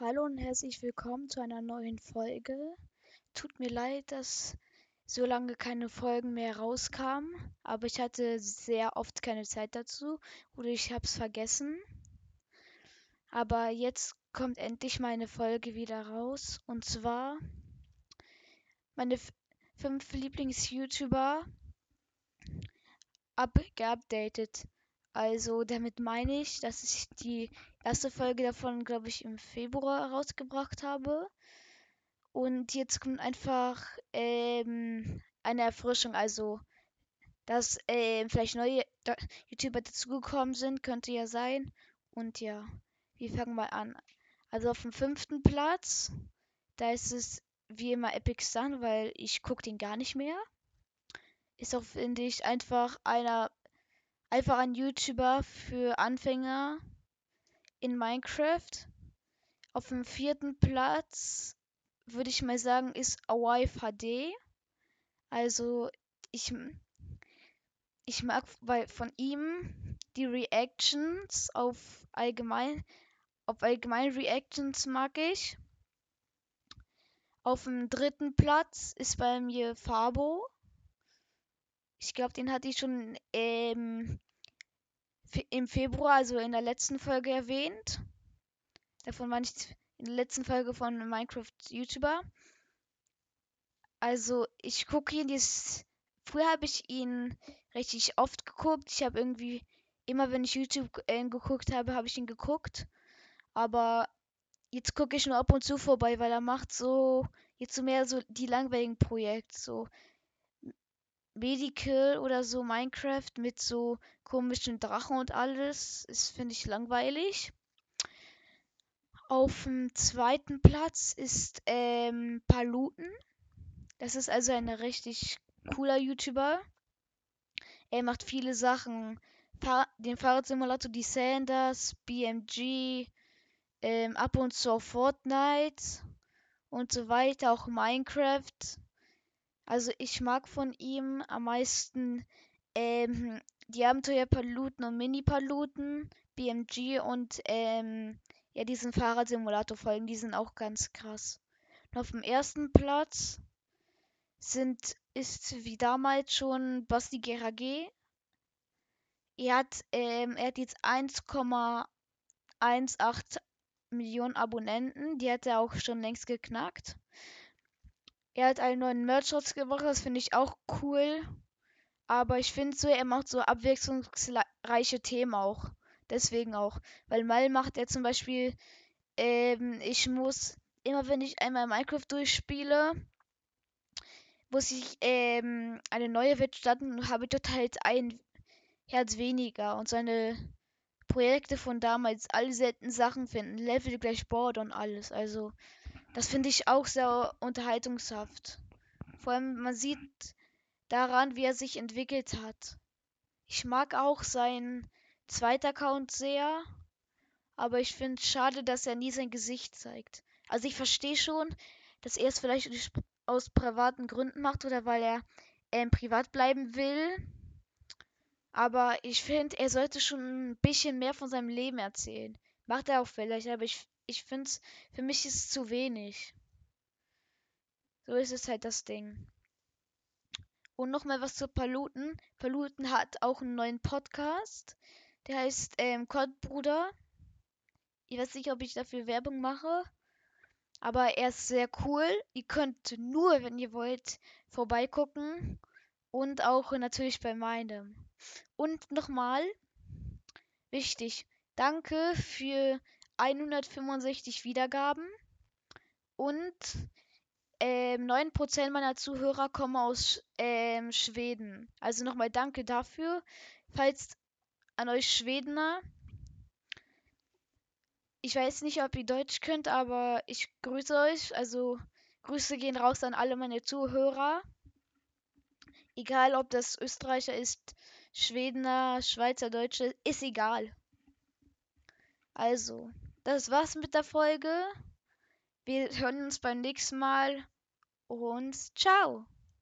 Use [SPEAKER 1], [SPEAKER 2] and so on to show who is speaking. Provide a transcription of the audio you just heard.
[SPEAKER 1] Hallo und herzlich willkommen zu einer neuen Folge. Tut mir leid, dass so lange keine Folgen mehr rauskamen, aber ich hatte sehr oft keine Zeit dazu oder ich habe es vergessen. Aber jetzt kommt endlich meine Folge wieder raus und zwar meine fünf Lieblings-YouTuber abgeupdatet. Also damit meine ich, dass ich die erste Folge davon, glaube ich, im Februar rausgebracht habe. Und jetzt kommt einfach ähm, eine Erfrischung. Also, dass ähm, vielleicht neue YouTuber dazugekommen sind, könnte ja sein. Und ja, wir fangen mal an. Also auf dem fünften Platz, da ist es wie immer Epic Sun, weil ich gucke den gar nicht mehr. Ist auch, finde ich, einfach einer einfach ein YouTuber für Anfänger in Minecraft. Auf dem vierten Platz würde ich mal sagen, ist Awife HD. Also ich, ich mag bei, von ihm die Reactions auf allgemein, auf allgemein Reactions mag ich. Auf dem dritten Platz ist bei mir Fabo. Ich glaube, den hatte ich schon ähm, im Februar, also in der letzten Folge erwähnt. Davon war ich in der letzten Folge von Minecraft YouTuber. Also ich gucke ihn jetzt. Früher habe ich ihn richtig oft geguckt. Ich habe irgendwie immer, wenn ich YouTube äh, geguckt habe, habe ich ihn geguckt. Aber jetzt gucke ich nur ab und zu vorbei, weil er macht so jetzt so mehr so die langweiligen Projekte, so Medical oder so Minecraft mit so komischen Drachen und alles. Das finde ich langweilig. Auf dem zweiten Platz ist ähm, Paluten. Das ist also ein richtig cooler YouTuber. Er macht viele Sachen. Fahr den Fahrradsimulator Descenders, BMG, ähm, ab und zu auf Fortnite und so weiter, auch Minecraft. Also ich mag von ihm am meisten ähm, die Abenteuerpaluten und Mini-Paluten, BMG und ähm, ja, diesen Fahrradsimulator-Folgen, die sind auch ganz krass. Und auf dem ersten Platz sind, ist wie damals schon Basti GRG. Er hat, ähm, er hat jetzt 1,18 Millionen Abonnenten. Die hat er auch schon längst geknackt. Er hat einen neuen Merch rausgebracht, das finde ich auch cool. Aber ich finde so, er macht so abwechslungsreiche Themen auch. Deswegen auch. Weil mal macht er zum Beispiel, ähm, ich muss, immer wenn ich einmal Minecraft durchspiele, muss ich ähm, eine neue Welt starten und habe total jetzt ein Herz weniger. Und seine Projekte von damals, alle seltenen Sachen finden, Level gleich Board und alles. Also, das finde ich auch sehr unterhaltungshaft. Vor allem, man sieht daran, wie er sich entwickelt hat. Ich mag auch seinen zweiten Account sehr, aber ich finde es schade, dass er nie sein Gesicht zeigt. Also ich verstehe schon, dass er es vielleicht aus privaten Gründen macht oder weil er ähm, privat bleiben will. Aber ich finde, er sollte schon ein bisschen mehr von seinem Leben erzählen. Macht er auch vielleicht, aber ich, ich finde es, für mich ist es zu wenig. So ist es halt das Ding. Und nochmal was zu Paluten. Paluten hat auch einen neuen Podcast. Der heißt ähm, Kottbruder. Ich weiß nicht, ob ich dafür Werbung mache. Aber er ist sehr cool. Ihr könnt nur, wenn ihr wollt, vorbeigucken. Und auch natürlich bei meinem. Und nochmal, wichtig, danke für 165 Wiedergaben. Und ähm, 9% meiner Zuhörer kommen aus ähm, Schweden. Also nochmal danke dafür. Falls an euch Schwedener. Ich weiß nicht, ob ihr Deutsch könnt, aber ich grüße euch. Also Grüße gehen raus an alle meine Zuhörer. Egal, ob das Österreicher ist, Schwedener, Schweizer, Deutsche, ist egal. Also, das war's mit der Folge. Wir hören uns beim nächsten Mal und ciao.